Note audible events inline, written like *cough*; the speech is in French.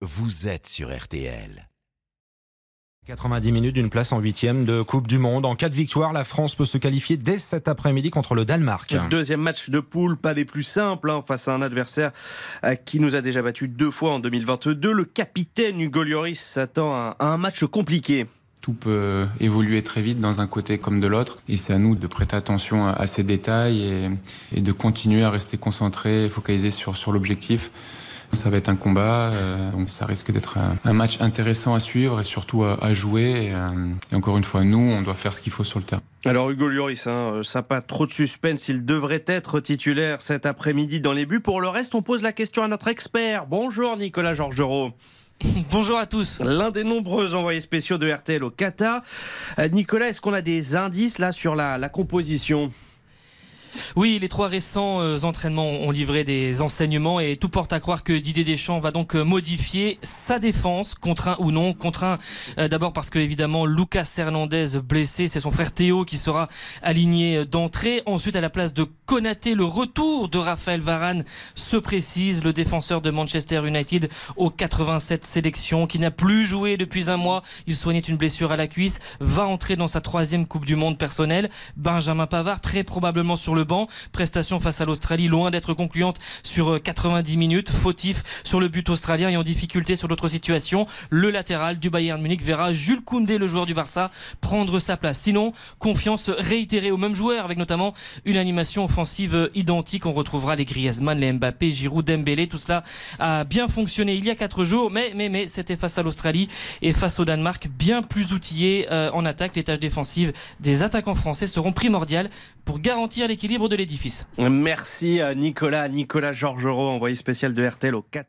vous êtes sur RTL. 90 minutes d'une place en huitième de Coupe du Monde. En cas de victoire, la France peut se qualifier dès cet après-midi contre le Danemark. Deuxième match de poule, pas les plus simples, hein, face à un adversaire euh, qui nous a déjà battu deux fois en 2022. Le capitaine Hugo Lloris s'attend à un match compliqué. Tout peut évoluer très vite dans un côté comme de l'autre. Et c'est à nous de prêter attention à ces détails et, et de continuer à rester concentré et focalisé sur, sur l'objectif. Ça va être un combat, euh, donc ça risque d'être un, match intéressant à suivre et surtout à, jouer. Euh, et, encore une fois, nous, on doit faire ce qu'il faut sur le terrain. Alors Hugo Lloris, hein, euh, ça n'a pas trop de suspense, il devrait être titulaire cet après-midi dans les buts. Pour le reste, on pose la question à notre expert. Bonjour Nicolas Georgerot. *laughs* Bonjour à tous. L'un des nombreux envoyés spéciaux de RTL au Qatar. Nicolas, est-ce qu'on a des indices là sur la, la composition? Oui, les trois récents euh, entraînements ont livré des enseignements et tout porte à croire que Didier Deschamps va donc euh, modifier sa défense, contraint ou non. Contraint euh, d'abord parce que évidemment Lucas Hernandez blessé, c'est son frère Théo qui sera aligné d'entrée. Ensuite, à la place de Konaté, le retour de Raphaël Varane se précise. Le défenseur de Manchester United aux 87 sélections, qui n'a plus joué depuis un mois, il soignait une blessure à la cuisse, va entrer dans sa troisième Coupe du Monde personnelle. Benjamin Pavard, très probablement sur le banc. Prestation face à l'Australie, loin d'être concluante sur 90 euh, minutes. Fautif sur le but australien et en difficulté sur d'autres situations. Le latéral du Bayern Munich verra Jules Koundé, le joueur du Barça, prendre sa place. Sinon, confiance réitérée au même joueur avec notamment une animation identique. On retrouvera les Griezmann, les Mbappé, Giroud, Dembélé. Tout cela a bien fonctionné il y a quatre jours, mais mais mais c'était face à l'Australie et face au Danemark, bien plus outillé euh, en attaque. Les tâches défensives des attaquants français seront primordiales pour garantir l'équilibre de l'édifice. Merci à Nicolas, Nicolas Georgerot, envoyé spécial de RTL au 4.